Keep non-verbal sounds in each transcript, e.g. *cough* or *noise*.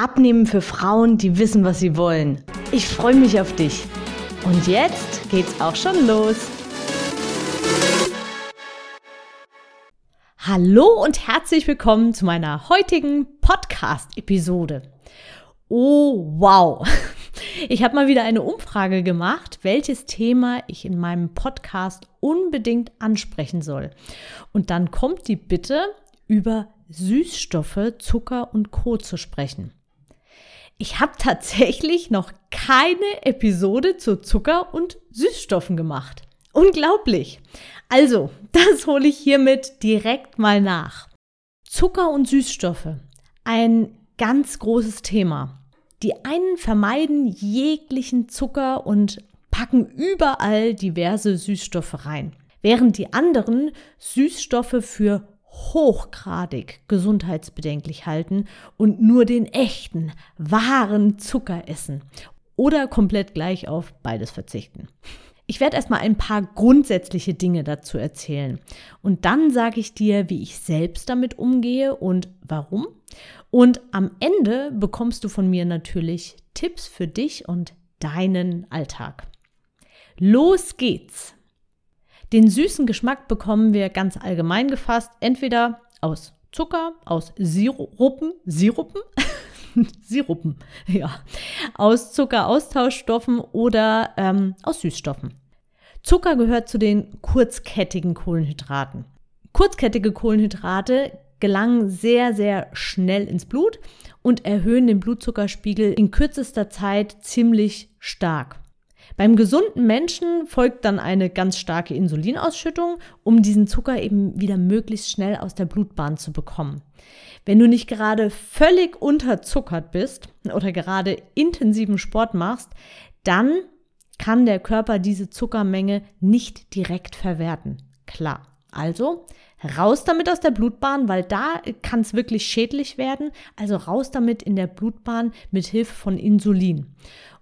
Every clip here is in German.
Abnehmen für Frauen, die wissen, was sie wollen. Ich freue mich auf dich. Und jetzt geht's auch schon los. Hallo und herzlich willkommen zu meiner heutigen Podcast-Episode. Oh, wow. *laughs* Ich habe mal wieder eine Umfrage gemacht, welches Thema ich in meinem Podcast unbedingt ansprechen soll. Und dann kommt die Bitte, über Süßstoffe, Zucker und Co zu sprechen. Ich habe tatsächlich noch keine Episode zu Zucker und Süßstoffen gemacht. Unglaublich. Also, *laughs* das hole ich hiermit direkt mal nach. Zucker und Süßstoffe. Ein ganz großes Thema. Die einen vermeiden jeglichen Zucker und packen überall diverse Süßstoffe rein, während die anderen Süßstoffe für hochgradig gesundheitsbedenklich halten und nur den echten, wahren Zucker essen oder komplett gleich auf beides verzichten. Ich werde erstmal ein paar grundsätzliche Dinge dazu erzählen und dann sage ich dir, wie ich selbst damit umgehe und warum. Und am Ende bekommst du von mir natürlich Tipps für dich und deinen Alltag. Los geht's! Den süßen Geschmack bekommen wir ganz allgemein gefasst entweder aus Zucker, aus Sirupen, Sirupen, *laughs* Sirupen, ja, aus Zuckeraustauschstoffen oder ähm, aus Süßstoffen. Zucker gehört zu den kurzkettigen Kohlenhydraten. Kurzkettige Kohlenhydrate gelangen sehr, sehr schnell ins Blut und erhöhen den Blutzuckerspiegel in kürzester Zeit ziemlich stark. Beim gesunden Menschen folgt dann eine ganz starke Insulinausschüttung, um diesen Zucker eben wieder möglichst schnell aus der Blutbahn zu bekommen. Wenn du nicht gerade völlig unterzuckert bist oder gerade intensiven Sport machst, dann kann der Körper diese Zuckermenge nicht direkt verwerten. Klar. Also raus damit aus der Blutbahn, weil da kann es wirklich schädlich werden. Also raus damit in der Blutbahn mit Hilfe von Insulin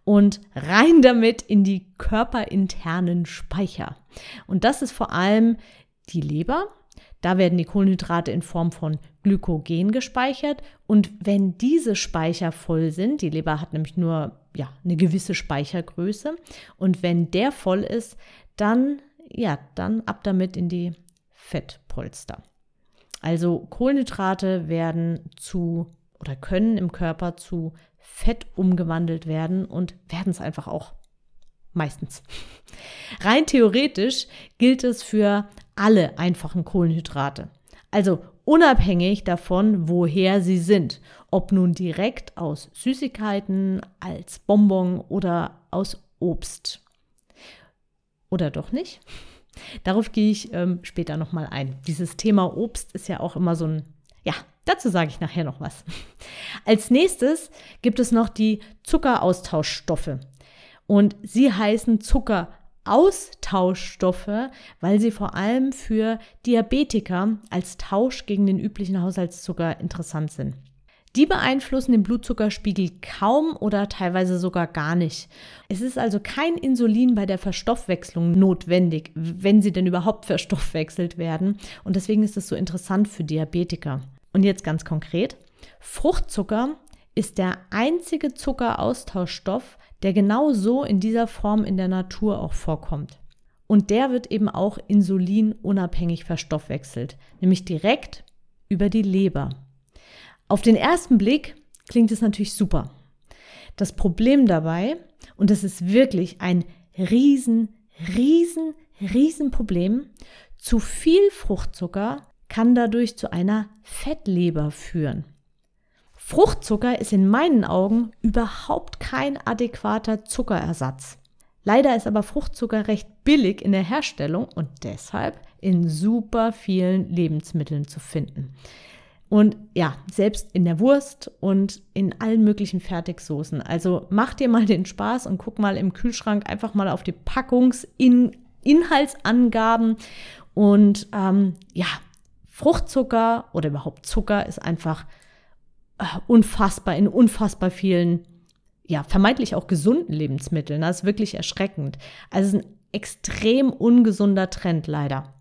und rein damit in die körperinternen Speicher. Und das ist vor allem die Leber. Da werden die Kohlenhydrate in Form von Glykogen gespeichert. Und wenn diese Speicher voll sind, die Leber hat nämlich nur ja, eine gewisse Speichergröße. Und wenn der voll ist, dann, ja, dann ab damit in die Fettpolster. Also Kohlenhydrate werden zu oder können im Körper zu Fett umgewandelt werden und werden es einfach auch. Meistens. Rein theoretisch gilt es für alle einfachen Kohlenhydrate. Also unabhängig davon, woher sie sind. Ob nun direkt aus Süßigkeiten, als Bonbon oder aus Obst. Oder doch nicht? Darauf gehe ich ähm, später nochmal ein. Dieses Thema Obst ist ja auch immer so ein, ja, Dazu sage ich nachher noch was. Als nächstes gibt es noch die Zuckeraustauschstoffe. Und sie heißen Zuckeraustauschstoffe, weil sie vor allem für Diabetiker als Tausch gegen den üblichen Haushaltszucker interessant sind. Die beeinflussen den Blutzuckerspiegel kaum oder teilweise sogar gar nicht. Es ist also kein Insulin bei der Verstoffwechslung notwendig, wenn sie denn überhaupt verstoffwechselt werden. Und deswegen ist es so interessant für Diabetiker. Und jetzt ganz konkret, Fruchtzucker ist der einzige Zuckeraustauschstoff, der genau so in dieser Form in der Natur auch vorkommt. Und der wird eben auch insulinunabhängig verstoffwechselt, nämlich direkt über die Leber. Auf den ersten Blick klingt es natürlich super. Das Problem dabei, und das ist wirklich ein riesen, riesen, riesen Problem, zu viel Fruchtzucker kann dadurch zu einer Fettleber führen. Fruchtzucker ist in meinen Augen überhaupt kein adäquater Zuckerersatz. Leider ist aber Fruchtzucker recht billig in der Herstellung und deshalb in super vielen Lebensmitteln zu finden. Und ja, selbst in der Wurst und in allen möglichen Fertigsoßen. Also mach dir mal den Spaß und guck mal im Kühlschrank einfach mal auf die Packungsinhaltsangaben. Und ähm, ja, Fruchtzucker oder überhaupt Zucker ist einfach unfassbar in unfassbar vielen, ja, vermeintlich auch gesunden Lebensmitteln. Das ist wirklich erschreckend. Also es ist ein extrem ungesunder Trend leider.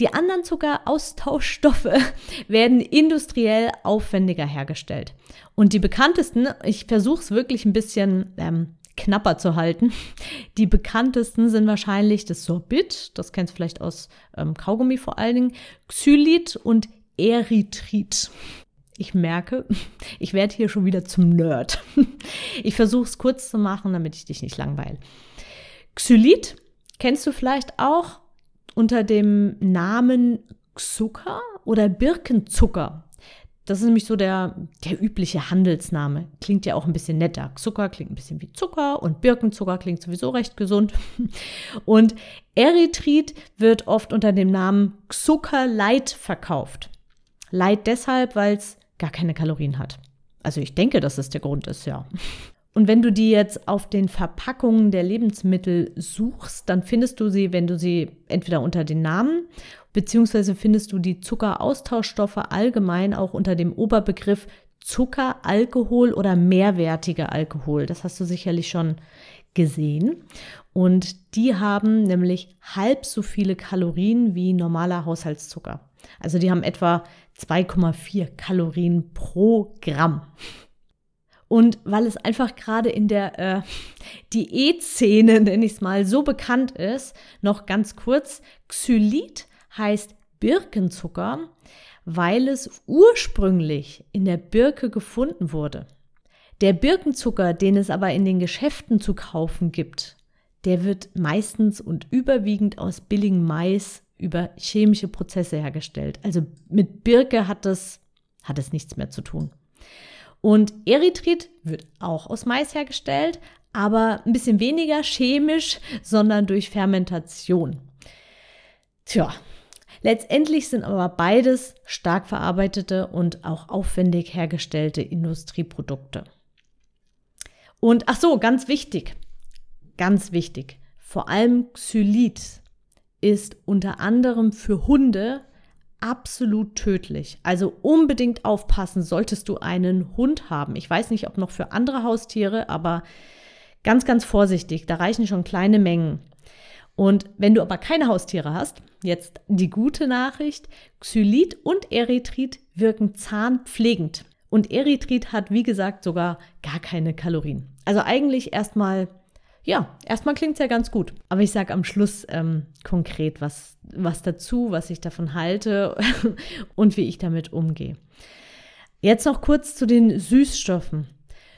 Die anderen Zuckeraustauschstoffe *laughs* werden industriell aufwendiger hergestellt. Und die bekanntesten, ich versuche es wirklich ein bisschen ähm, knapper zu halten, *laughs* die bekanntesten sind wahrscheinlich das Sorbit, das kennst du vielleicht aus ähm, Kaugummi vor allen Dingen, Xylit und Erythrit. Ich merke, *laughs* ich werde hier schon wieder zum Nerd. *laughs* Ich versuche es kurz zu machen, damit ich dich nicht langweile. Xylit kennst du vielleicht auch unter dem Namen Zucker oder Birkenzucker. Das ist nämlich so der, der übliche Handelsname. Klingt ja auch ein bisschen netter. Zucker klingt ein bisschen wie Zucker und Birkenzucker klingt sowieso recht gesund. *laughs* Und Erythrit wird oft unter dem Namen Zucker Light verkauft. Light deshalb, weil es gar keine Kalorien hat. Also ich denke, dass es der Grund ist, ja. Und wenn du die jetzt auf den Verpackungen der Lebensmittel suchst, dann findest du sie, wenn du sie entweder unter den Namen, beziehungsweise findest du die Zuckeraustauschstoffe allgemein auch unter dem Oberbegriff Zucker, Alkohol oder mehrwertiger Alkohol. Das hast du sicherlich schon gesehen. Und die haben nämlich halb so viele Kalorien wie normaler Haushaltszucker. Also die haben etwa 2,4 Kalorien pro Gramm. Und weil es einfach gerade in der äh, Diätszene, nenne ich es mal, so bekannt ist, noch ganz kurz, Xylit heißt Birkenzucker, weil es ursprünglich in der Birke gefunden wurde. Der Birkenzucker, den es aber in den Geschäften zu kaufen gibt, der wird meistens und überwiegend aus billigem Mais über chemische Prozesse hergestellt. Also mit Birke hat es, hat es nichts mehr zu tun. Und Erythrit wird auch aus Mais hergestellt, aber ein bisschen weniger chemisch, sondern durch Fermentation. Tja, letztendlich sind aber beides stark verarbeitete und auch aufwendig hergestellte Industrieprodukte. Und ach so, ganz wichtig, ganz wichtig, vor allem Xylit ist unter anderem für Hunde absolut tödlich. Also unbedingt aufpassen, solltest du einen Hund haben. Ich weiß nicht, ob noch für andere Haustiere, aber ganz, ganz vorsichtig. Da reichen schon kleine Mengen. Und wenn du aber keine Haustiere hast, jetzt die gute Nachricht, Xylit und Erythrit wirken zahnpflegend. Und Erythrit hat, wie gesagt, sogar gar keine Kalorien. Also eigentlich erstmal ja, erstmal klingt es ja ganz gut. Aber ich sage am Schluss ähm, konkret was, was dazu, was ich davon halte *laughs* und wie ich damit umgehe. Jetzt noch kurz zu den Süßstoffen.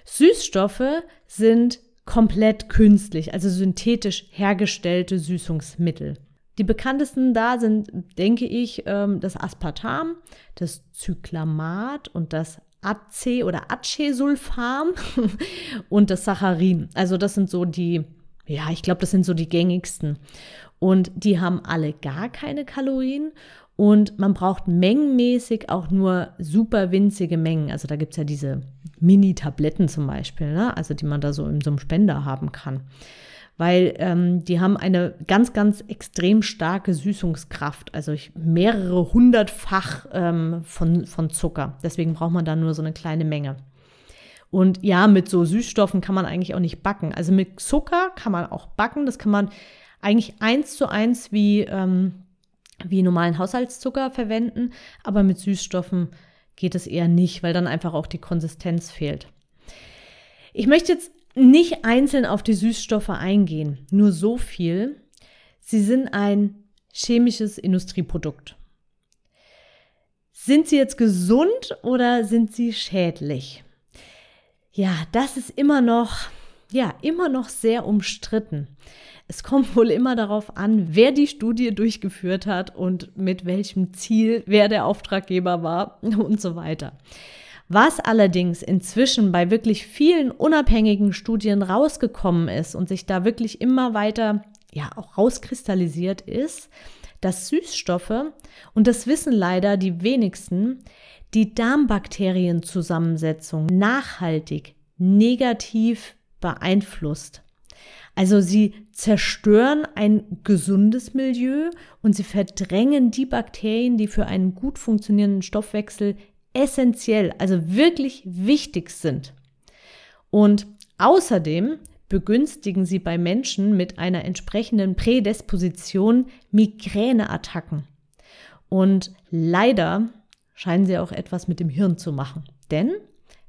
Süßstoffe sind komplett künstlich, also synthetisch hergestellte Süßungsmittel. Die bekanntesten da sind, denke ich, ähm, das Aspartam, das Zyklamat und das AC oder Acesulfam *laughs* und das Saccharin. Also das sind so die, ja, ich glaube, das sind so die gängigsten. Und die haben alle gar keine Kalorien und man braucht mengenmäßig auch nur super winzige Mengen. Also da gibt es ja diese Mini-Tabletten zum Beispiel, ne? also die man da so in so einem Spender haben kann weil ähm, die haben eine ganz, ganz extrem starke Süßungskraft, also mehrere hundertfach ähm, von, von Zucker. Deswegen braucht man da nur so eine kleine Menge. Und ja, mit so Süßstoffen kann man eigentlich auch nicht backen. Also mit Zucker kann man auch backen. Das kann man eigentlich eins zu eins wie, ähm, wie normalen Haushaltszucker verwenden. Aber mit Süßstoffen geht es eher nicht, weil dann einfach auch die Konsistenz fehlt. Ich möchte jetzt nicht einzeln auf die Süßstoffe eingehen, nur so viel. Sie sind ein chemisches Industrieprodukt. Sind sie jetzt gesund oder sind sie schädlich? Ja, das ist immer noch, ja, immer noch sehr umstritten. Es kommt *laughs* wohl immer darauf an, wer die Studie durchgeführt hat und mit welchem Ziel, wer der Auftraggeber war *laughs* und so weiter. Was allerdings inzwischen bei wirklich vielen unabhängigen Studien rausgekommen ist und sich da wirklich immer weiter ja auch rauskristallisiert ist, dass Süßstoffe, und das wissen leider die wenigsten, die Darmbakterienzusammensetzung nachhaltig negativ beeinflusst. Also sie zerstören ein gesundes Milieu und sie verdrängen die Bakterien, die für einen gut funktionierenden Stoffwechsel essentiell, also wirklich wichtig sind. Und außerdem begünstigen sie bei Menschen mit einer entsprechenden Prädisposition Migräneattacken. Und leider scheinen sie auch etwas mit dem Hirn zu machen. Denn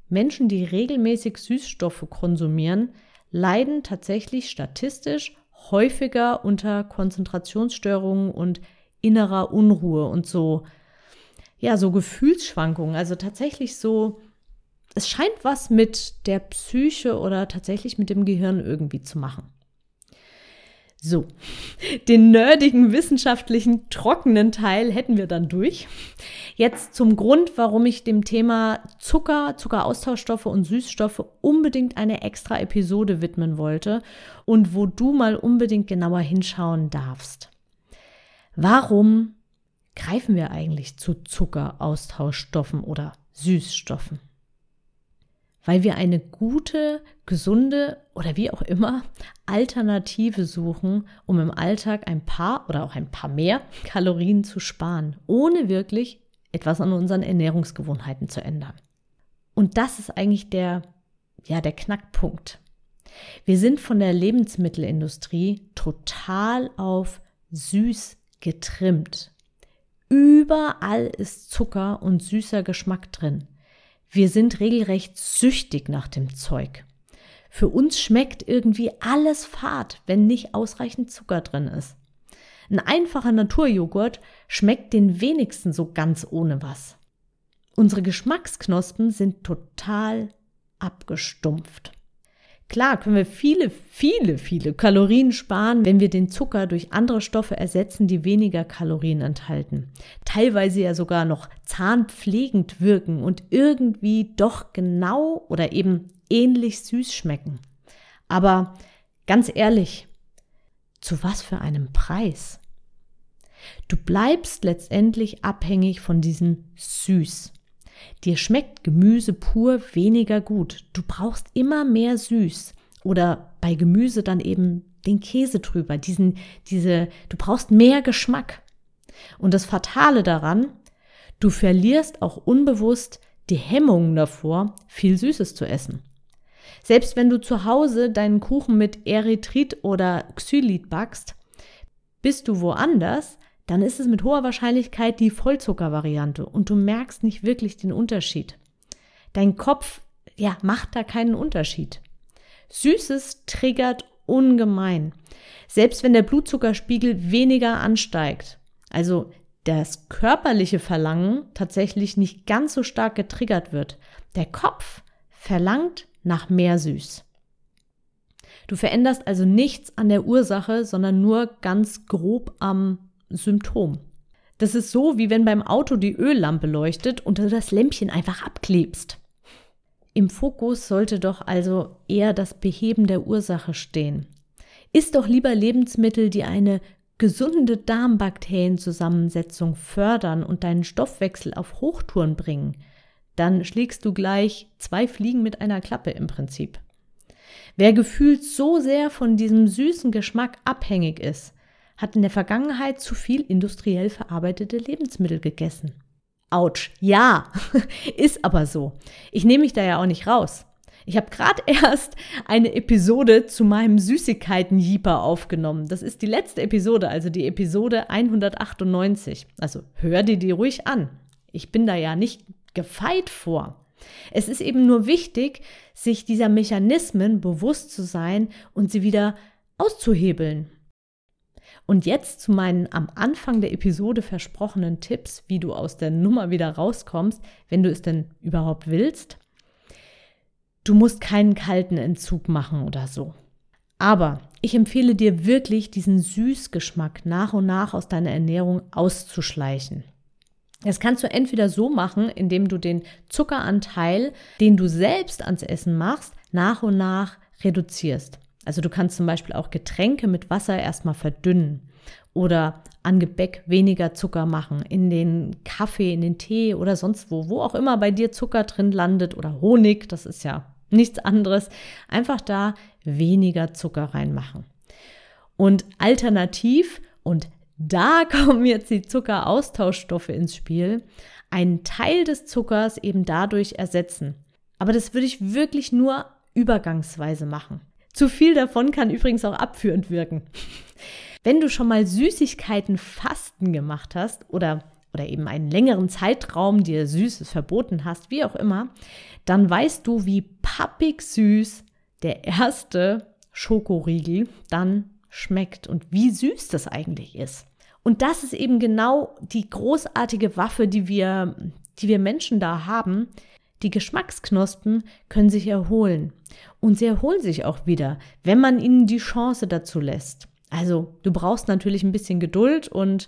Menschen, die regelmäßig Süßstoffe konsumieren, leiden tatsächlich statistisch häufiger unter Konzentrationsstörungen und innerer Unruhe und so, ja, so Gefühlsschwankungen. Also tatsächlich so, es scheint was mit der Psyche oder tatsächlich mit dem Gehirn irgendwie zu machen. So, den nerdigen, wissenschaftlichen, trockenen Teil hätten wir dann durch. Jetzt zum Grund, warum ich dem Thema Zucker, Zuckeraustauschstoffe und Süßstoffe unbedingt eine extra Episode widmen wollte und wo du mal unbedingt genauer hinschauen darfst. Warum greifen wir eigentlich zu Zuckeraustauschstoffen oder Süßstoffen? weil wir eine gute, gesunde oder wie auch immer Alternative suchen, um im Alltag ein paar oder auch ein paar mehr Kalorien zu sparen, ohne wirklich etwas an unseren Ernährungsgewohnheiten zu ändern. Und das ist eigentlich der, ja, der Knackpunkt. Wir sind von der Lebensmittelindustrie total auf süß getrimmt. Überall ist Zucker und süßer Geschmack drin. Wir sind regelrecht süchtig nach dem Zeug. Für uns schmeckt irgendwie alles fad, wenn nicht ausreichend Zucker drin ist. Ein einfacher Naturjoghurt schmeckt den wenigsten so ganz ohne was. Unsere Geschmacksknospen sind total abgestumpft. Klar können wir viele, viele, viele Kalorien sparen, wenn wir den Zucker durch andere Stoffe ersetzen, die weniger Kalorien enthalten. Teilweise ja sogar noch zahnpflegend wirken und irgendwie doch genau oder eben ähnlich süß schmecken. Aber ganz ehrlich, zu was für einem Preis? Du bleibst letztendlich abhängig von diesem Süß. Dir schmeckt Gemüse pur weniger gut. Du brauchst immer mehr süß. Oder bei Gemüse dann eben den Käse drüber. Diesen, diese, du brauchst mehr Geschmack. Und das Fatale daran, du verlierst auch unbewusst die Hemmungen davor, viel Süßes zu essen. Selbst wenn du zu Hause deinen Kuchen mit Erythrit oder Xylit backst, bist du woanders dann ist es mit hoher Wahrscheinlichkeit die Vollzuckervariante und du merkst nicht wirklich den Unterschied. Dein Kopf, ja, macht da keinen Unterschied. Süßes triggert ungemein. Selbst wenn der Blutzuckerspiegel weniger ansteigt, also das körperliche Verlangen tatsächlich nicht ganz so stark getriggert wird, der Kopf verlangt nach mehr Süß. Du veränderst also nichts an der Ursache, sondern nur ganz grob am Symptom. Das ist so, wie wenn beim Auto die Öllampe leuchtet und du das Lämpchen einfach abklebst. Im Fokus sollte doch also eher das Beheben der Ursache stehen. Iss doch lieber Lebensmittel, die eine gesunde Darmbakterienzusammensetzung fördern und deinen Stoffwechsel auf Hochtouren bringen. Dann schlägst du gleich zwei Fliegen mit einer Klappe im Prinzip. Wer gefühlt so sehr von diesem süßen Geschmack abhängig ist, hat in der Vergangenheit zu viel industriell verarbeitete Lebensmittel gegessen. Autsch, ja, *laughs* ist aber so. Ich nehme mich da ja auch nicht raus. Ich habe gerade *laughs* erst eine Episode zu meinem Süßigkeiten-Jeeper aufgenommen. Das ist die letzte Episode, also die Episode 198. Also hör dir die ruhig an. Ich bin da ja nicht gefeit vor. Es ist eben nur wichtig, sich dieser Mechanismen bewusst zu sein und sie wieder auszuhebeln. Und jetzt zu meinen am Anfang der Episode versprochenen Tipps, wie du aus der Nummer wieder rauskommst, wenn du es denn überhaupt willst. Du musst keinen kalten Entzug machen oder so. Aber ich empfehle dir wirklich, diesen Süßgeschmack nach und nach aus deiner Ernährung auszuschleichen. Das kannst du entweder so machen, indem du den Zuckeranteil, den du selbst ans Essen machst, nach und nach reduzierst. Also du kannst zum Beispiel auch Getränke mit Wasser erstmal verdünnen oder an Gebäck weniger Zucker machen, in den Kaffee, in den Tee oder sonst wo, wo auch immer bei dir Zucker drin landet oder Honig, das ist ja nichts anderes, einfach da weniger Zucker reinmachen. Und alternativ, und da *laughs* kommen jetzt die Zuckeraustauschstoffe ins Spiel, einen Teil des Zuckers eben dadurch ersetzen. Aber das würde ich wirklich nur übergangsweise machen. Zu viel davon kann übrigens auch abführend wirken. Wenn du schon mal Süßigkeiten fasten gemacht hast oder, oder eben einen längeren Zeitraum dir Süßes verboten hast, wie auch immer, dann weißt du, wie pappig süß der erste Schokoriegel dann schmeckt und wie süß das eigentlich ist. Und das ist eben genau die großartige Waffe, die wir, die wir Menschen da haben. Die Geschmacksknospen können sich erholen. Und sie erholen sich auch wieder, wenn man ihnen die Chance dazu lässt. Also du brauchst natürlich ein bisschen Geduld und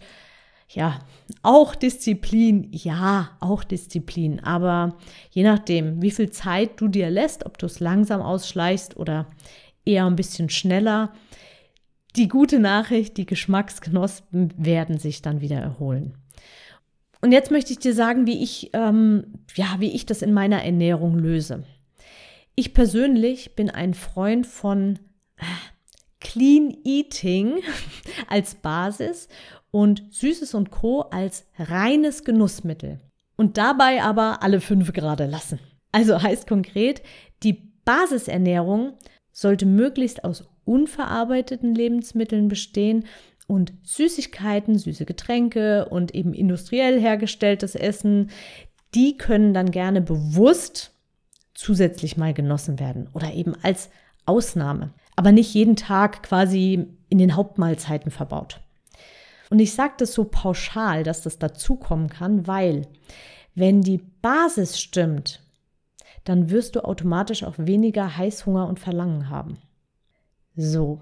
ja, auch Disziplin, ja, auch Disziplin. Aber je nachdem, wie viel Zeit du dir lässt, ob du es langsam ausschleichst oder eher ein bisschen schneller, die gute Nachricht, die Geschmacksknospen werden sich dann wieder erholen. Und jetzt möchte ich dir sagen, wie ich, ähm, ja, wie ich das in meiner Ernährung löse. Ich persönlich bin ein Freund von äh, Clean Eating *laughs* als Basis und Süßes und Co. als reines Genussmittel. Und dabei aber alle fünf gerade lassen. Also heißt konkret, die Basisernährung sollte möglichst aus unverarbeiteten Lebensmitteln bestehen und Süßigkeiten, süße Getränke und eben industriell hergestelltes Essen, die können dann gerne bewusst zusätzlich mal genossen werden oder eben als Ausnahme, aber nicht jeden Tag quasi in den Hauptmahlzeiten verbaut. Und ich sage das so pauschal, dass das dazukommen kann, weil wenn die Basis stimmt, dann wirst du automatisch auch weniger Heißhunger und Verlangen haben. So,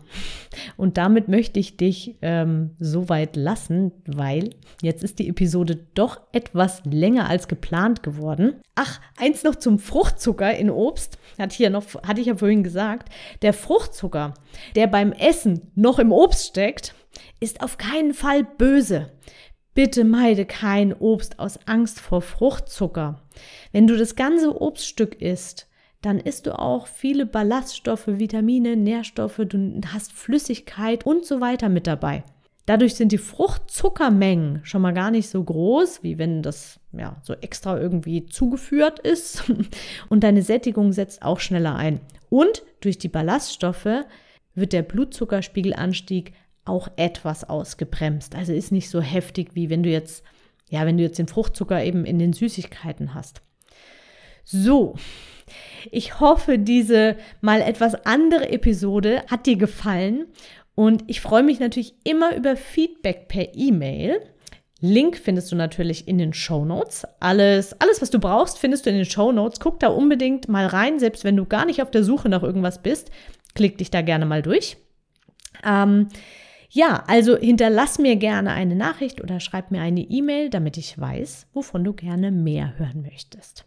und damit möchte ich dich ähm, so weit lassen, weil jetzt ist die Episode doch etwas länger als geplant geworden. Ach, eins noch zum Fruchtzucker in Obst, ich ja, noch, hatte ich ja vorhin gesagt. Der Fruchtzucker, der beim Essen noch im Obst steckt, ist auf keinen Fall böse. Bitte meide kein Obst aus Angst vor Fruchtzucker. Wenn du das ganze Obststück isst, dann isst du auch viele Ballaststoffe, Vitamine, Nährstoffe, du hast Flüssigkeit und so weiter mit dabei. Dadurch sind die Fruchtzuckermengen schon mal gar nicht so groß, wie wenn das ja so extra irgendwie zugeführt ist. *laughs* Und deine Sättigung setzt auch schneller ein. Und durch die Ballaststoffe wird der Blutzuckerspiegelanstieg auch etwas ausgebremst. Also ist nicht so heftig, wie wenn du jetzt, ja, wenn du jetzt den Fruchtzucker eben in den Süßigkeiten hast. So, ich hoffe, diese mal etwas andere Episode hat dir gefallen und ich freue mich natürlich immer über Feedback per E-Mail. Link findest du natürlich in den Show Notes. Alles, alles, was du brauchst, findest du in den Show Notes. Guck da unbedingt mal rein, selbst wenn du gar nicht auf der Suche nach irgendwas bist. Klick dich da gerne mal durch. Ähm, ja, also hinterlass mir gerne eine Nachricht oder schreib mir eine E-Mail, damit ich weiß, wovon du gerne mehr hören möchtest.